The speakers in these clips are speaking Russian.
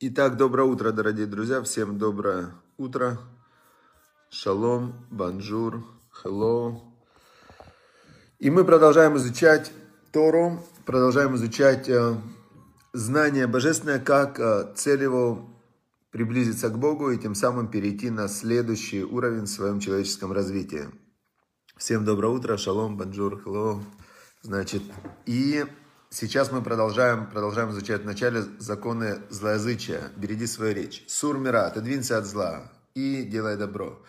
Итак, доброе утро, дорогие друзья. Всем доброе утро. Шалом, bonjour, hello. И мы продолжаем изучать Тору, продолжаем изучать э, знание божественное, как э, цель приблизиться к Богу и тем самым перейти на следующий уровень в своем человеческом развитии. Всем доброе утро, шалом, bonjour, hello. Значит, и Сейчас мы продолжаем, продолжаем изучать в начале законы злоязычия. Береги свою речь. Сур мира, отодвинься от зла и делай добро.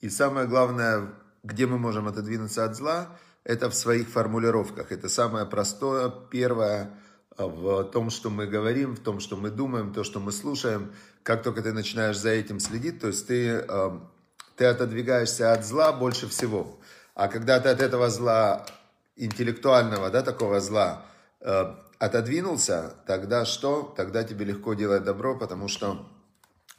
И самое главное, где мы можем отодвинуться от зла, это в своих формулировках. Это самое простое, первое в том, что мы говорим, в том, что мы думаем, то, что мы слушаем. Как только ты начинаешь за этим следить, то есть ты, эм, ты отодвигаешься от зла больше всего. А когда ты от этого зла, интеллектуального, да, такого зла, отодвинулся, тогда что? Тогда тебе легко делать добро, потому что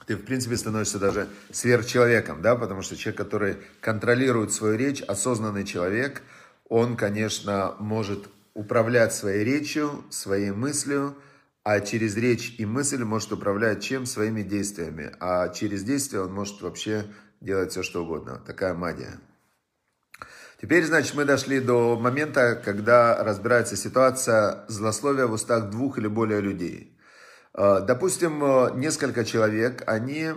ты, в принципе, становишься даже сверхчеловеком, да, потому что человек, который контролирует свою речь, осознанный человек, он, конечно, может управлять своей речью, своей мыслью, а через речь и мысль может управлять чем? Своими действиями. А через действия он может вообще делать все, что угодно. Такая магия. Теперь, значит, мы дошли до момента, когда разбирается ситуация злословия в устах двух или более людей. Э, допустим, э, несколько человек, они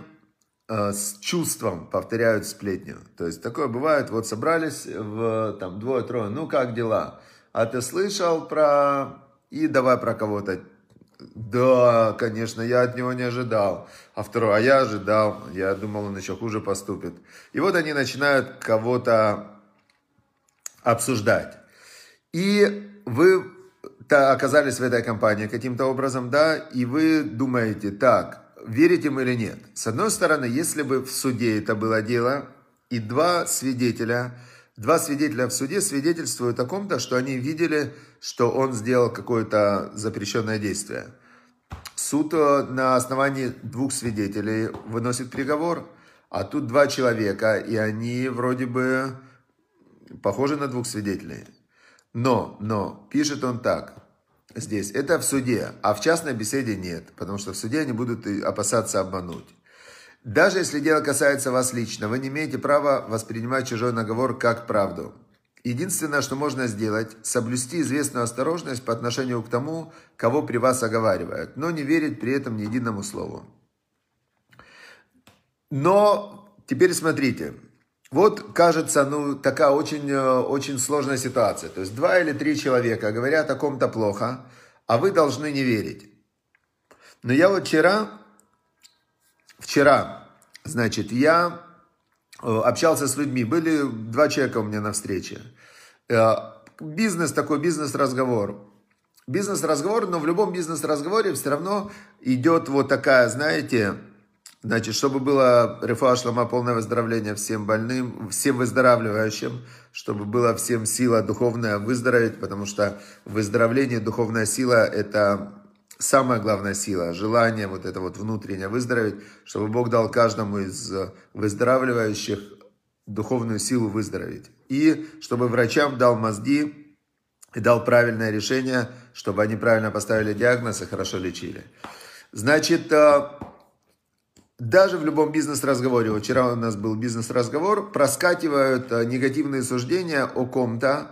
э, с чувством повторяют сплетню. То есть такое бывает, вот собрались в там двое-трое, ну как дела? А ты слышал про... И давай про кого-то. Да, конечно, я от него не ожидал. А второй, а я ожидал. Я думал, он еще хуже поступит. И вот они начинают кого-то обсуждать. И вы оказались в этой компании каким-то образом, да, и вы думаете, так, верите мы или нет. С одной стороны, если бы в суде это было дело, и два свидетеля, два свидетеля в суде свидетельствуют о ком-то, что они видели, что он сделал какое-то запрещенное действие. Суд э, на основании двух свидетелей выносит приговор, а тут два человека, и они вроде бы похожи на двух свидетелей. Но, но, пишет он так, здесь, это в суде, а в частной беседе нет, потому что в суде они будут опасаться обмануть. Даже если дело касается вас лично, вы не имеете права воспринимать чужой наговор как правду. Единственное, что можно сделать, соблюсти известную осторожность по отношению к тому, кого при вас оговаривают, но не верить при этом ни единому слову. Но теперь смотрите, вот, кажется, ну, такая очень, э, очень сложная ситуация. То есть, два или три человека говорят о ком-то плохо, а вы должны не верить. Но я вот вчера, вчера, значит, я э, общался с людьми. Были два человека у меня на встрече. Э, бизнес такой, бизнес-разговор. Бизнес-разговор, но в любом бизнес-разговоре все равно идет вот такая, знаете, Значит, чтобы было рефуа шлама, полное выздоровление всем больным, всем выздоравливающим, чтобы была всем сила духовная выздороветь, потому что выздоровление, духовная сила – это самая главная сила, желание вот это вот внутреннее выздороветь, чтобы Бог дал каждому из выздоравливающих духовную силу выздороветь. И чтобы врачам дал мозги и дал правильное решение, чтобы они правильно поставили диагноз и хорошо лечили. Значит, э, даже в любом бизнес-разговоре, вчера у нас был бизнес-разговор, проскакивают э, негативные суждения о ком-то,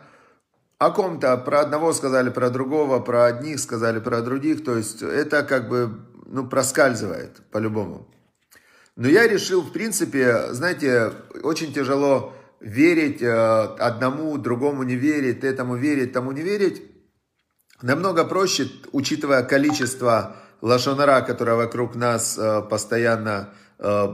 о ком-то, про одного сказали, про другого, про одних сказали, про других, то есть это как бы, ну, проскальзывает по-любому. Но я решил, в принципе, знаете, очень тяжело верить э, одному, другому не верить, этому верить, тому не верить. Намного проще, учитывая количество лошонара, которая вокруг нас э, постоянно, э,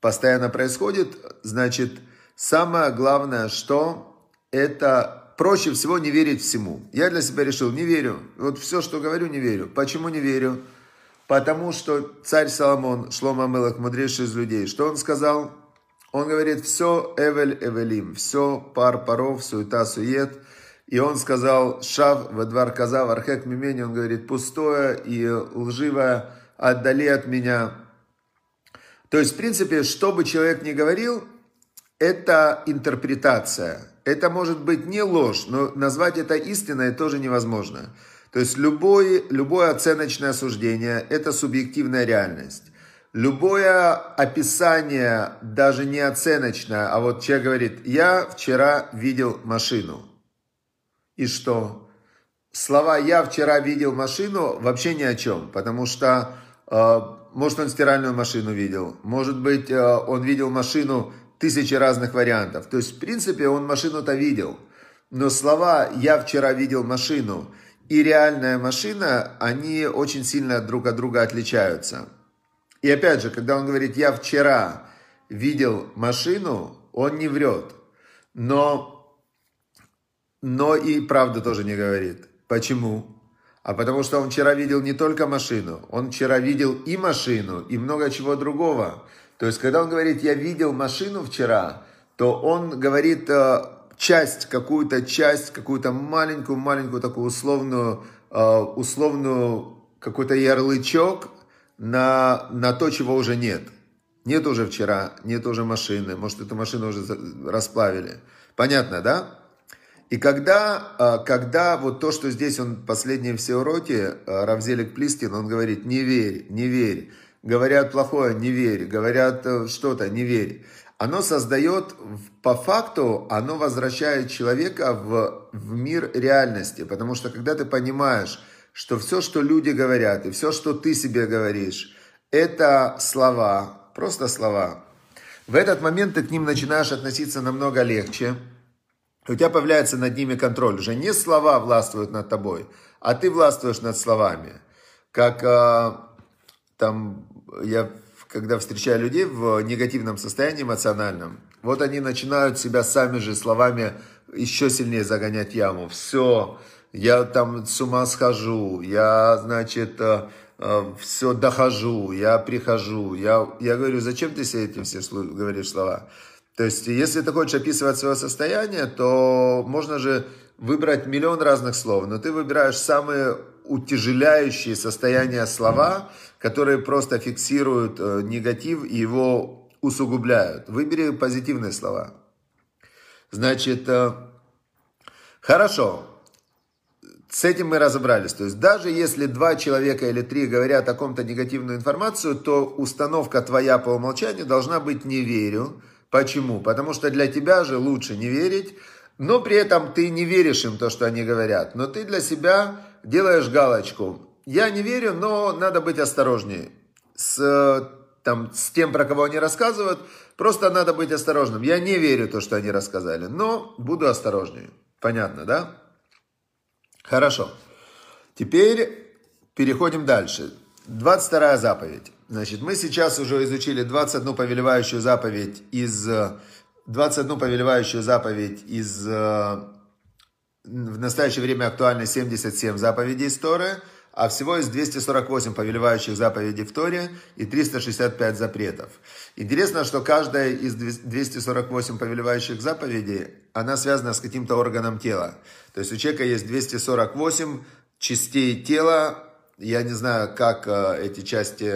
постоянно происходит, значит, самое главное, что это проще всего не верить всему. Я для себя решил, не верю. Вот все, что говорю, не верю. Почему не верю? Потому что царь Соломон, Шлома Мелах, мудрейший из людей, что он сказал? Он говорит, все эвель эвелим, все пар паров, суета сует – и он сказал, шав в казав, архек мимени, он говорит, пустое и лживое, отдали от меня. То есть, в принципе, что бы человек ни говорил, это интерпретация. Это может быть не ложь, но назвать это истиной тоже невозможно. То есть любой, любое оценочное суждение – это субъективная реальность. Любое описание, даже не оценочное, а вот человек говорит, я вчера видел машину. И что? Слова «я вчера видел машину» вообще ни о чем, потому что, э, может, он стиральную машину видел, может быть, э, он видел машину тысячи разных вариантов. То есть, в принципе, он машину-то видел. Но слова «я вчера видел машину» и реальная машина, они очень сильно друг от друга отличаются. И опять же, когда он говорит «я вчера видел машину», он не врет. Но, но и правду тоже не говорит. Почему? А потому что он вчера видел не только машину, он вчера видел и машину, и много чего другого. То есть, когда он говорит «я видел машину вчера», то он говорит э, часть, какую-то часть, какую-то маленькую-маленькую такую условную, э, условную какой-то ярлычок на, на то, чего уже нет. Нет уже вчера, нет уже машины, может, эту машину уже расплавили. Понятно, да? И когда, а, когда вот то, что здесь он последние все уроки, а, Равзелик Плистин, он говорит, не верь, не верь. Говорят плохое, не верь. Говорят э, что-то, не верь. Оно создает, по факту, оно возвращает человека в, в мир реальности. Потому что когда ты понимаешь, что все, что люди говорят, и все, что ты себе говоришь, это слова, просто слова. В этот момент ты к ним начинаешь относиться намного легче. У тебя появляется над ними контроль. Уже не слова властвуют над тобой, а ты властвуешь над словами. Как э, там я когда встречаю людей в негативном состоянии эмоциональном, вот они начинают себя сами же словами еще сильнее загонять яму. Все, я там с ума схожу, я, значит, э, э, все дохожу, я прихожу. Я, я говорю, зачем ты себе этим все говоришь слова? То есть, если ты хочешь описывать свое состояние, то можно же выбрать миллион разных слов, но ты выбираешь самые утяжеляющие состояния слова, которые просто фиксируют э, негатив и его усугубляют. Выбери позитивные слова. Значит, хорошо, с этим мы разобрались. То есть даже если два человека или три говорят о ком-то негативную информацию, то установка твоя по умолчанию должна быть «не верю». Почему? Потому что для тебя же лучше не верить, но при этом ты не веришь им то, что они говорят. Но ты для себя делаешь галочку. Я не верю, но надо быть осторожнее. С, там, с тем, про кого они рассказывают, просто надо быть осторожным. Я не верю то, что они рассказали, но буду осторожнее. Понятно, да? Хорошо. Теперь переходим дальше. 22 заповедь. Значит, мы сейчас уже изучили 21 повелевающую заповедь из 21 повелевающую заповедь из в настоящее время актуальны 77 заповедей из Торы, а всего из 248 повелевающих заповедей в Торе и 365 запретов. Интересно, что каждая из 248 повелевающих заповедей, она связана с каким-то органом тела. То есть у человека есть 248 частей тела. Я не знаю, как э, эти части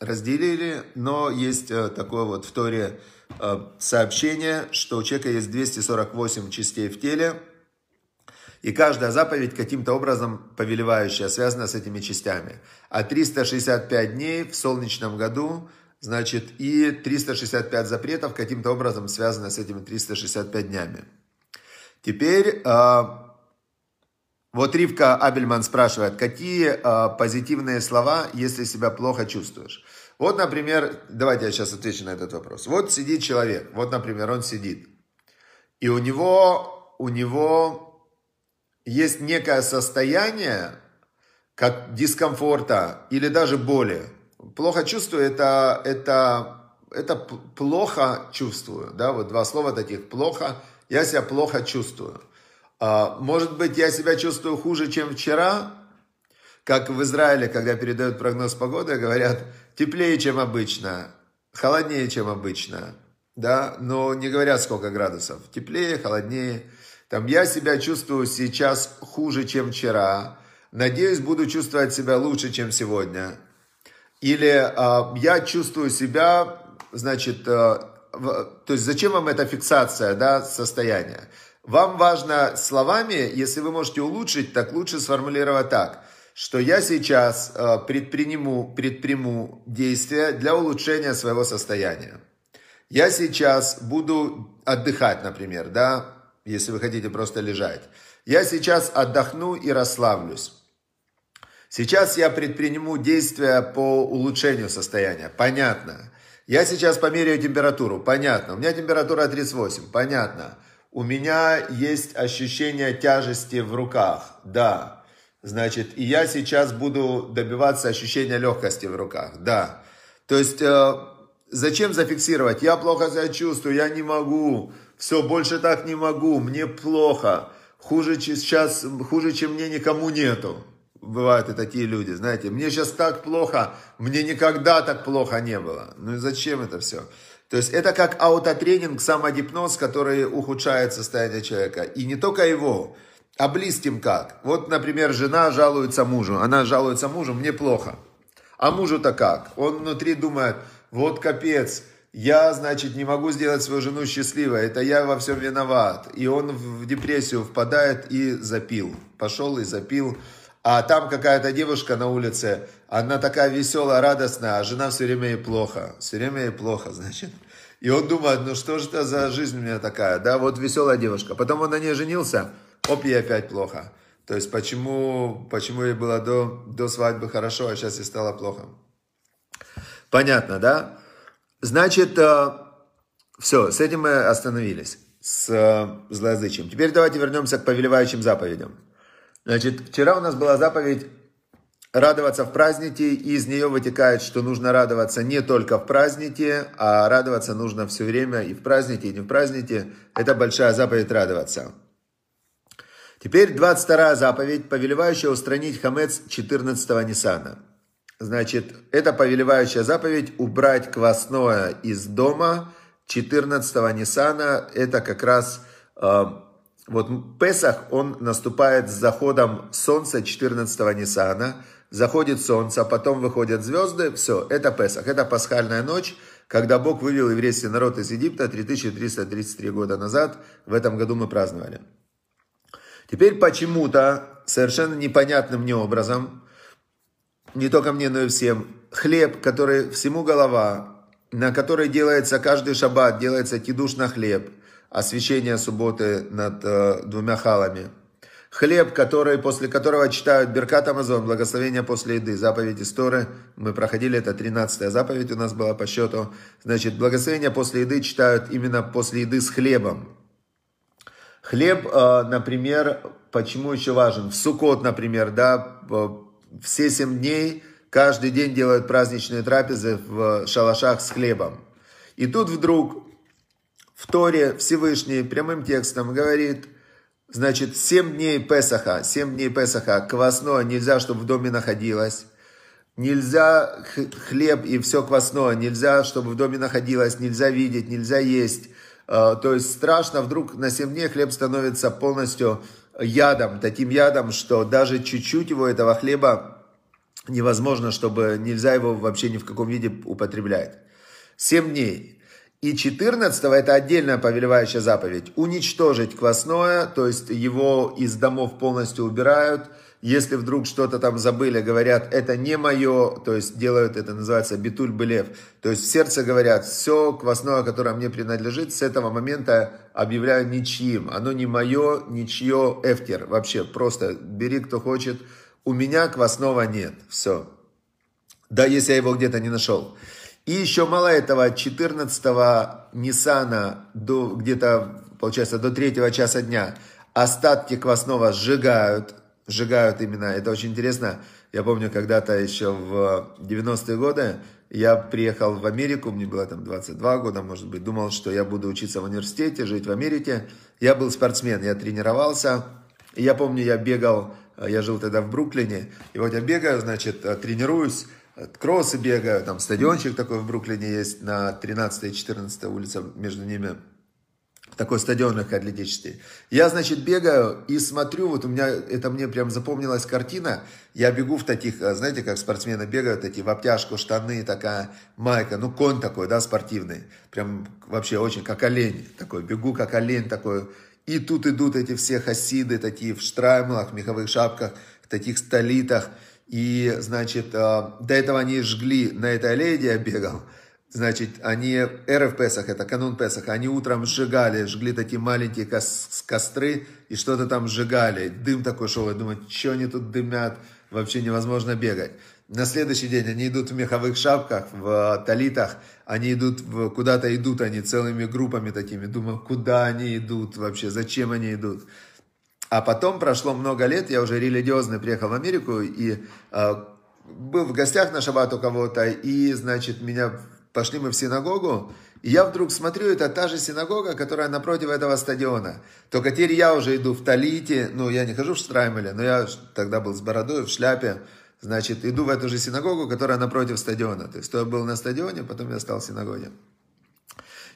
разделили, но есть э, такое вот в Торе э, сообщение, что у человека есть 248 частей в теле, и каждая заповедь каким-то образом повелевающая связана с этими частями. А 365 дней в солнечном году, значит, и 365 запретов каким-то образом связаны с этими 365 днями. Теперь вот Ривка Абельман спрашивает, какие э, позитивные слова, если себя плохо чувствуешь? Вот, например, давайте я сейчас отвечу на этот вопрос. Вот сидит человек, вот, например, он сидит, и у него, у него есть некое состояние, как дискомфорта или даже боли. Плохо чувствую, это, это, это плохо чувствую, да, вот два слова таких, плохо, я себя плохо чувствую. А, может быть, я себя чувствую хуже, чем вчера, как в Израиле, когда передают прогноз погоды, говорят, теплее, чем обычно, холоднее, чем обычно, да, но не говорят, сколько градусов, теплее, холоднее. Там я себя чувствую сейчас хуже, чем вчера, надеюсь, буду чувствовать себя лучше, чем сегодня. Или э, я чувствую себя, значит, э, в, то есть зачем вам эта фиксация, да, состояния? Вам важно словами, если вы можете улучшить, так лучше сформулировать так, что я сейчас э, предприму, предприму действия для улучшения своего состояния. Я сейчас буду отдыхать, например, да, если вы хотите просто лежать. Я сейчас отдохну и расслаблюсь. Сейчас я предприму действия по улучшению состояния. Понятно. Я сейчас померяю температуру. Понятно. У меня температура 38. Понятно. У меня есть ощущение тяжести в руках. Да. Значит, и я сейчас буду добиваться ощущения легкости в руках. Да. То есть, э, зачем зафиксировать? Я плохо себя чувствую, я не могу. Все, больше так не могу, мне плохо. Хуже сейчас, хуже, чем мне никому нету бывают и такие люди, знаете, мне сейчас так плохо, мне никогда так плохо не было. Ну и зачем это все? То есть это как аутотренинг, самогипноз, который ухудшает состояние человека. И не только его, а близким как. Вот, например, жена жалуется мужу, она жалуется мужу, мне плохо. А мужу-то как? Он внутри думает, вот капец, я, значит, не могу сделать свою жену счастливой, это я во всем виноват. И он в депрессию впадает и запил. Пошел и запил а там какая-то девушка на улице, она такая веселая, радостная, а жена все время ей плохо, все время ей плохо, значит. И он думает, ну что же это за жизнь у меня такая, да, вот веселая девушка. Потом он на ней женился, оп, ей опять плохо. То есть почему, почему ей было до, до свадьбы хорошо, а сейчас ей стало плохо. Понятно, да? Значит, э, все, с этим мы остановились, с э, злоязычием. Теперь давайте вернемся к повелевающим заповедям. Значит, вчера у нас была заповедь радоваться в празднике, и из нее вытекает, что нужно радоваться не только в празднике, а радоваться нужно все время и в празднике, и не в празднике. Это большая заповедь радоваться. Теперь 22 заповедь, повелевающая устранить хамец 14 Нисана. Значит, это повелевающая заповедь убрать квасное из дома 14 Нисана. Это как раз э, вот Песах, он наступает с заходом солнца 14-го Ниссана. Заходит солнце, а потом выходят звезды. Все, это Песах. Это пасхальная ночь, когда Бог вывел еврейский народ из Египта 3333 года назад. В этом году мы праздновали. Теперь почему-то, совершенно непонятным мне образом, не только мне, но и всем, хлеб, который всему голова, на который делается каждый шаббат, делается кидуш на хлеб – освящение субботы над э, двумя халами. Хлеб, который, после которого читают Беркат Амазон, благословение после еды, заповедь Исторы. Мы проходили, это 13 заповедь у нас была по счету. Значит, благословение после еды читают именно после еды с хлебом. Хлеб, э, например, почему еще важен? В Сукот, например, да, все семь дней, каждый день делают праздничные трапезы в шалашах с хлебом. И тут вдруг в Торе Всевышний прямым текстом говорит, значит, 7 дней Песаха, 7 дней Песаха, квасное нельзя, чтобы в доме находилось. Нельзя хлеб и все квасное, нельзя, чтобы в доме находилось, нельзя видеть, нельзя есть. А, то есть страшно, вдруг на 7 дней хлеб становится полностью ядом, таким ядом, что даже чуть-чуть его, этого хлеба, невозможно, чтобы нельзя его вообще ни в каком виде употреблять. 7 дней. И 14 это отдельная повелевающая заповедь. Уничтожить квасное, то есть его из домов полностью убирают. Если вдруг что-то там забыли, говорят, это не мое, то есть делают это, называется битуль белев. То есть в сердце говорят, все квасное, которое мне принадлежит, с этого момента объявляю ничьим. Оно не мое, ничье, эфтер. Вообще, просто бери, кто хочет. У меня квасного нет. Все. Да, если я его где-то не нашел. И еще мало этого, 14-го Ниссана до где-то, получается, до третьего часа дня остатки квасного сжигают, сжигают именно, это очень интересно. Я помню, когда-то еще в 90-е годы я приехал в Америку, мне было там 22 года, может быть, думал, что я буду учиться в университете, жить в Америке. Я был спортсмен, я тренировался. И я помню, я бегал, я жил тогда в Бруклине, и вот я бегаю, значит, тренируюсь, кроссы бегаю, там стадиончик такой в Бруклине есть на 13 и 14 улице между ними. Такой стадион легкоатлетический. Я, значит, бегаю и смотрю, вот у меня, это мне прям запомнилась картина. Я бегу в таких, а, знаете, как спортсмены бегают, такие в обтяжку, штаны, такая майка, ну, конь такой, да, спортивный. Прям вообще очень как олень такой. Бегу как олень такой, И тут идут эти все хасиды, такие в штраймлах, меховых шапках, в таких столитах. И, значит, до этого они жгли, на этой аллее, я бегал, Значит, они, РФ Песах, это канун Песах, они утром сжигали, жгли такие маленькие кос костры и что-то там сжигали. Дым такой шел, я думаю, что они тут дымят, вообще невозможно бегать. На следующий день они идут в меховых шапках, в талитах, они идут, в, куда-то идут они целыми группами такими. Думаю, куда они идут вообще, зачем они идут. А потом прошло много лет, я уже религиозно приехал в Америку и э, был в гостях на шаббат у кого-то, и, значит, меня пошли мы в синагогу, и я вдруг смотрю, это та же синагога, которая напротив этого стадиона. Только теперь я уже иду в Талите, ну, я не хожу в Штраймеле, но я тогда был с бородой, в шляпе, значит, иду в эту же синагогу, которая напротив стадиона. То есть, то я был на стадионе, потом я стал в синагоге.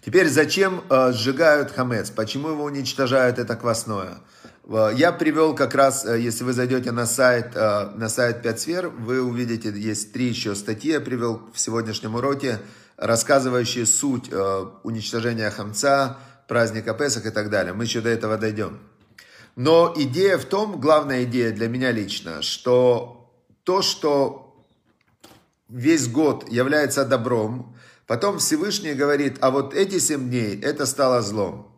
Теперь, зачем э, сжигают хамец? Почему его уничтожают это квасное? Э, я привел как раз, э, если вы зайдете на сайт, э, на сайт 5 сфер, вы увидите, есть три еще статьи, я привел в сегодняшнем уроке, рассказывающие суть уничтожения хамца, праздника Песах и так далее. Мы еще до этого дойдем. Но идея в том, главная идея для меня лично, что то, что весь год является добром, потом Всевышний говорит, а вот эти семь дней, это стало злом.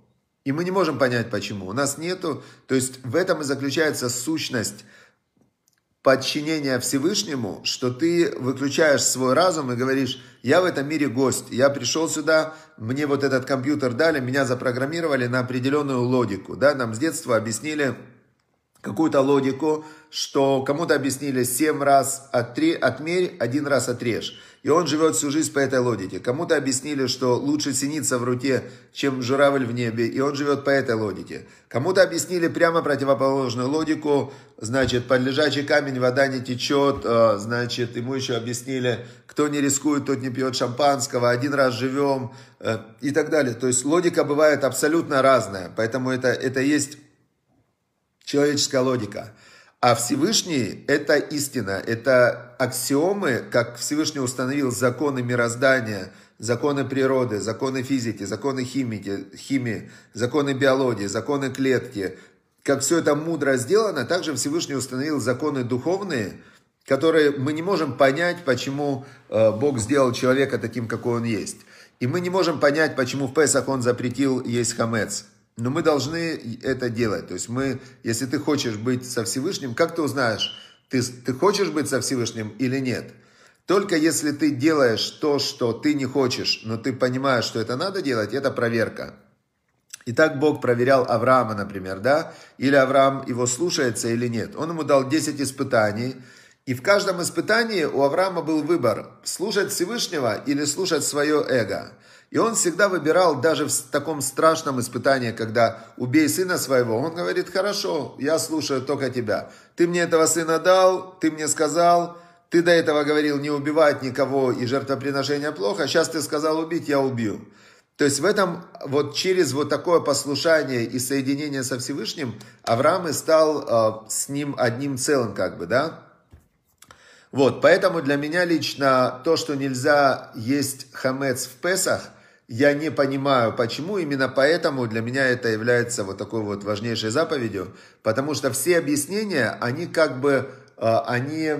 И мы не можем понять, почему. У нас нету, то есть в этом и заключается сущность подчинения Всевышнему, что ты выключаешь свой разум и говоришь, я в этом мире гость, я пришел сюда, мне вот этот компьютер дали, меня запрограммировали на определенную логику, да, нам с детства объяснили какую-то логику, что кому-то объяснили 7 раз отре, отмерь, один раз отрежь. И он живет всю жизнь по этой логике. Кому-то объяснили, что лучше синица в руке, чем журавль в небе, и он живет по этой логике. Кому-то объяснили прямо противоположную логику, значит, под лежачий камень вода не течет, а, значит, ему еще объяснили, кто не рискует, тот не пьет шампанского, один раз живем э, и так далее. То есть логика бывает абсолютно разная, поэтому это, это есть человеческая логика. А Всевышний – это истина, это аксиомы, как Всевышний установил законы мироздания, законы природы, законы физики, законы химики, химии, законы биологии, законы клетки. Как все это мудро сделано, также Всевышний установил законы духовные, которые мы не можем понять, почему э, Бог сделал человека таким, какой он есть. И мы не можем понять, почему в Песах он запретил есть хамец. Но мы должны это делать. То есть мы, если ты хочешь быть со Всевышним, как ты узнаешь, ты, ты хочешь быть со Всевышним или нет? Только если ты делаешь то, что ты не хочешь, но ты понимаешь, что это надо делать, это проверка. И так Бог проверял Авраама, например, да? Или Авраам его слушается или нет. Он ему дал 10 испытаний, и в каждом испытании у Авраама был выбор, слушать Всевышнего или слушать свое эго. И он всегда выбирал, даже в таком страшном испытании, когда убей сына своего, он говорит, хорошо, я слушаю только тебя. Ты мне этого сына дал, ты мне сказал, ты до этого говорил не убивать никого и жертвоприношение плохо, сейчас ты сказал убить, я убью. То есть в этом, вот через вот такое послушание и соединение со Всевышним, Авраам и стал э, с ним одним целым, как бы, да? Вот, поэтому для меня лично то, что нельзя есть хамец в Песах – я не понимаю, почему. Именно поэтому для меня это является вот такой вот важнейшей заповедью. Потому что все объяснения, они как бы, а, они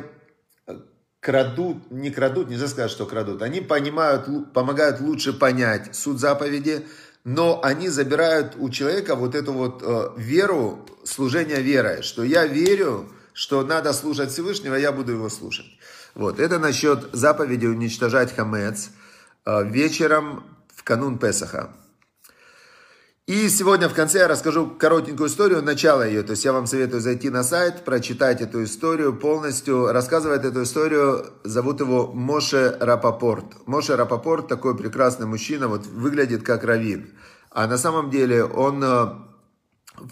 крадут, не крадут, нельзя сказать, что крадут. Они понимают, помогают лучше понять суть заповеди, но они забирают у человека вот эту вот а, веру, служение верой, что я верю, что надо слушать Всевышнего, я буду его слушать. Вот, это насчет заповеди уничтожать хамец. Вечером канун Песаха. И сегодня в конце я расскажу коротенькую историю, начало ее. То есть я вам советую зайти на сайт, прочитать эту историю полностью. Рассказывает эту историю, зовут его Моше Рапопорт. Моше Рапопорт такой прекрасный мужчина, вот выглядит как раввин. А на самом деле он э,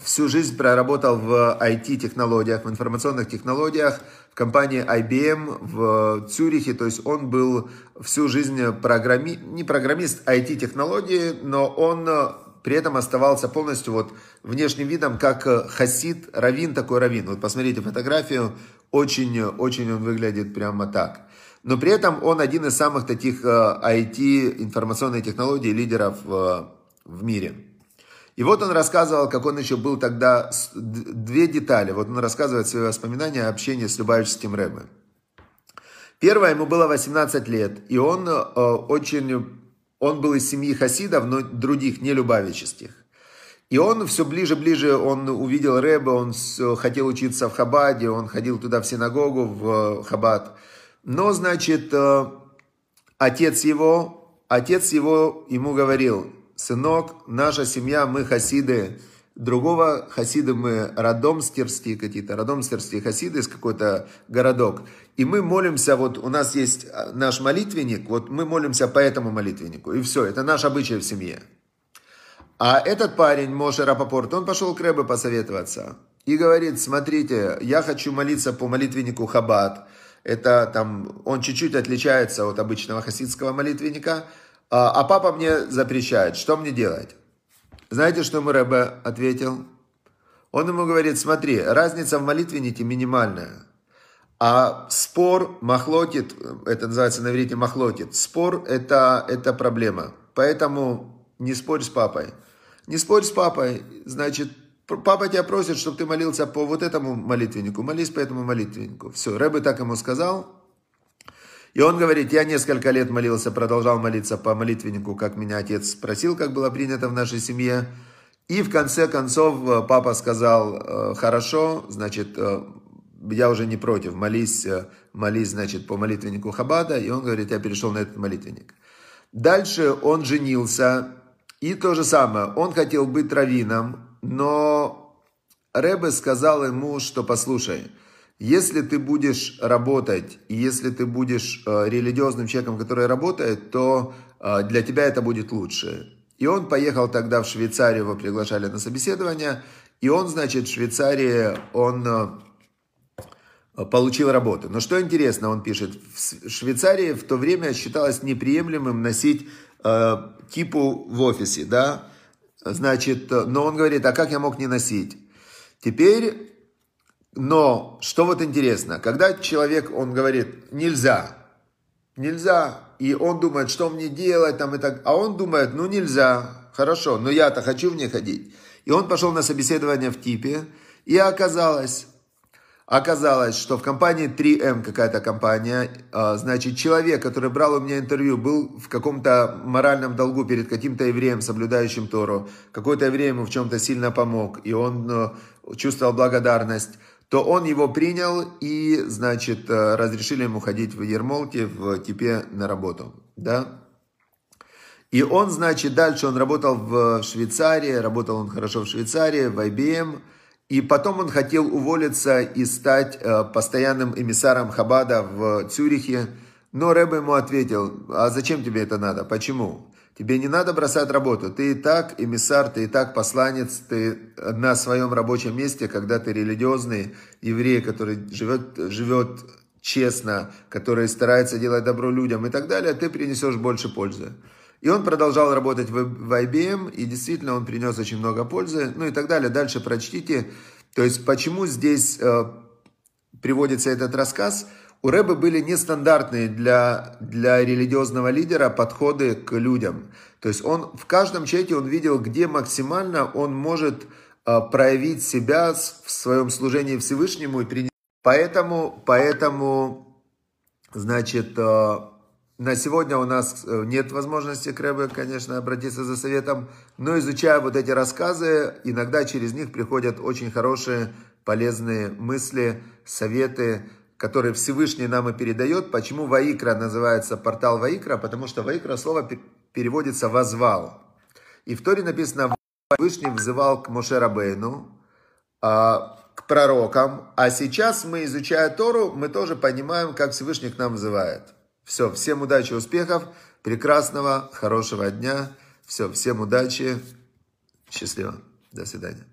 всю жизнь проработал в IT-технологиях, в информационных технологиях, в компании IBM в Цюрихе, то есть он был всю жизнь программи... не программист IT-технологии, но он э, при этом оставался полностью вот внешним видом, как э, хасид, равин такой равин. Вот посмотрите фотографию, очень, очень он выглядит прямо так. Но при этом он один из самых таких IT, э, информационных технологий, лидеров в мире. И вот он рассказывал, как он еще был тогда, две детали. Вот он рассказывает свои воспоминания о общении с Любавическим Рэбе. Первое, ему было 18 лет, и он э, очень, он был из семьи хасидов, но других, не любавических. И он все ближе-ближе, он увидел Рэба, он хотел учиться в Хабаде, он ходил туда в синагогу, в Хабад. Но, значит, э, отец его, отец его ему говорил, сынок, наша семья, мы хасиды, другого хасида мы родомстерские какие-то, родомстерские хасиды из какой-то городок. И мы молимся, вот у нас есть а, наш молитвенник, вот мы молимся по этому молитвеннику. И все, это наш обычай в семье. А этот парень, Моше Рапопорт, он пошел к Рэбе посоветоваться. И говорит, смотрите, я хочу молиться по молитвеннику Хабад. Это там, он чуть-чуть отличается от обычного хасидского молитвенника. А, а папа мне запрещает. Что мне делать? Знаете, что ему Рэбе ответил? Он ему говорит, смотри, разница в молитвеннике минимальная. А спор, махлотит, это называется на иврите махлотит, спор это, это проблема. Поэтому не спорь с папой. Не спорь с папой, значит, папа тебя просит, чтобы ты молился по вот этому молитвеннику, молись по этому молитвеннику. Все, Рэбе так ему сказал, и он говорит, я несколько лет молился, продолжал молиться по молитвеннику, как меня отец спросил, как было принято в нашей семье. И в конце концов э, папа сказал, «Э, хорошо, значит, э, я уже не против, молись, молись, значит, по молитвеннику Хабада. И он говорит, я перешел на этот молитвенник. Дальше он женился, и то же самое, он хотел быть раввином, но Рэбе сказал ему, что послушай, если ты будешь работать, и если ты будешь э, религиозным человеком, который работает, то э, для тебя это будет лучше. И он поехал тогда в Швейцарию, его приглашали на собеседование, и он, значит, в Швейцарии, он э, получил работу. Но что интересно, он пишет, в Швейцарии в то время считалось неприемлемым носить э, кипу в офисе, да, значит, но он говорит, а как я мог не носить? Теперь но, что вот интересно, когда человек, он говорит, нельзя, нельзя, и он думает, что мне делать, там и так, а он думает, ну нельзя, хорошо, но я-то хочу в ней ходить. И он пошел на собеседование в ТИПе, и оказалось, оказалось, что в компании 3М какая-то компания, а, значит, человек, который брал у меня интервью, был в каком-то моральном долгу перед каким-то евреем, соблюдающим Тору. Какой-то еврей ему в чем-то сильно помог, и он э, чувствовал благодарность то он его принял и, значит, э, разрешили ему ходить в Ермолке, в Типе на работу, да. И он, значит, дальше он работал в Швейцарии, работал он хорошо в Швейцарии, в IBM, и потом он хотел уволиться и стать э, постоянным эмиссаром Хабада в Цюрихе, но Рэбе ему ответил, а зачем тебе это надо, почему? Тебе не надо бросать работу. Ты и так эмиссар, ты и так посланец, ты на своем рабочем месте, когда ты религиозный еврей, который живет, живет честно, который старается делать добро людям и так далее, ты принесешь больше пользы. И он продолжал работать в, IBM, и действительно он принес очень много пользы, ну и так далее. Дальше прочтите. То есть, почему здесь э, приводится этот рассказ – у Рэбы были нестандартные для, для религиозного лидера подходы к людям. То есть он в каждом человеке он видел, где максимально он может э, проявить себя в своем служении Всевышнему и принести. Поэтому, поэтому, значит, э, на сегодня у нас э, нет возможности к Рэбе, конечно, обратиться за советом, но изучая вот эти рассказы, иногда через них приходят очень хорошие, полезные мысли, советы, который Всевышний нам и передает. Почему Ваикра называется портал Ваикра? Потому что Ваикра слово переводится «возвал». И в Торе написано «Всевышний взывал к Моше Рабейну, а, к пророкам». А сейчас мы, изучая Тору, мы тоже понимаем, как Всевышний к нам взывает. Все, всем удачи, успехов, прекрасного, хорошего дня. Все, всем удачи, счастливо. До свидания.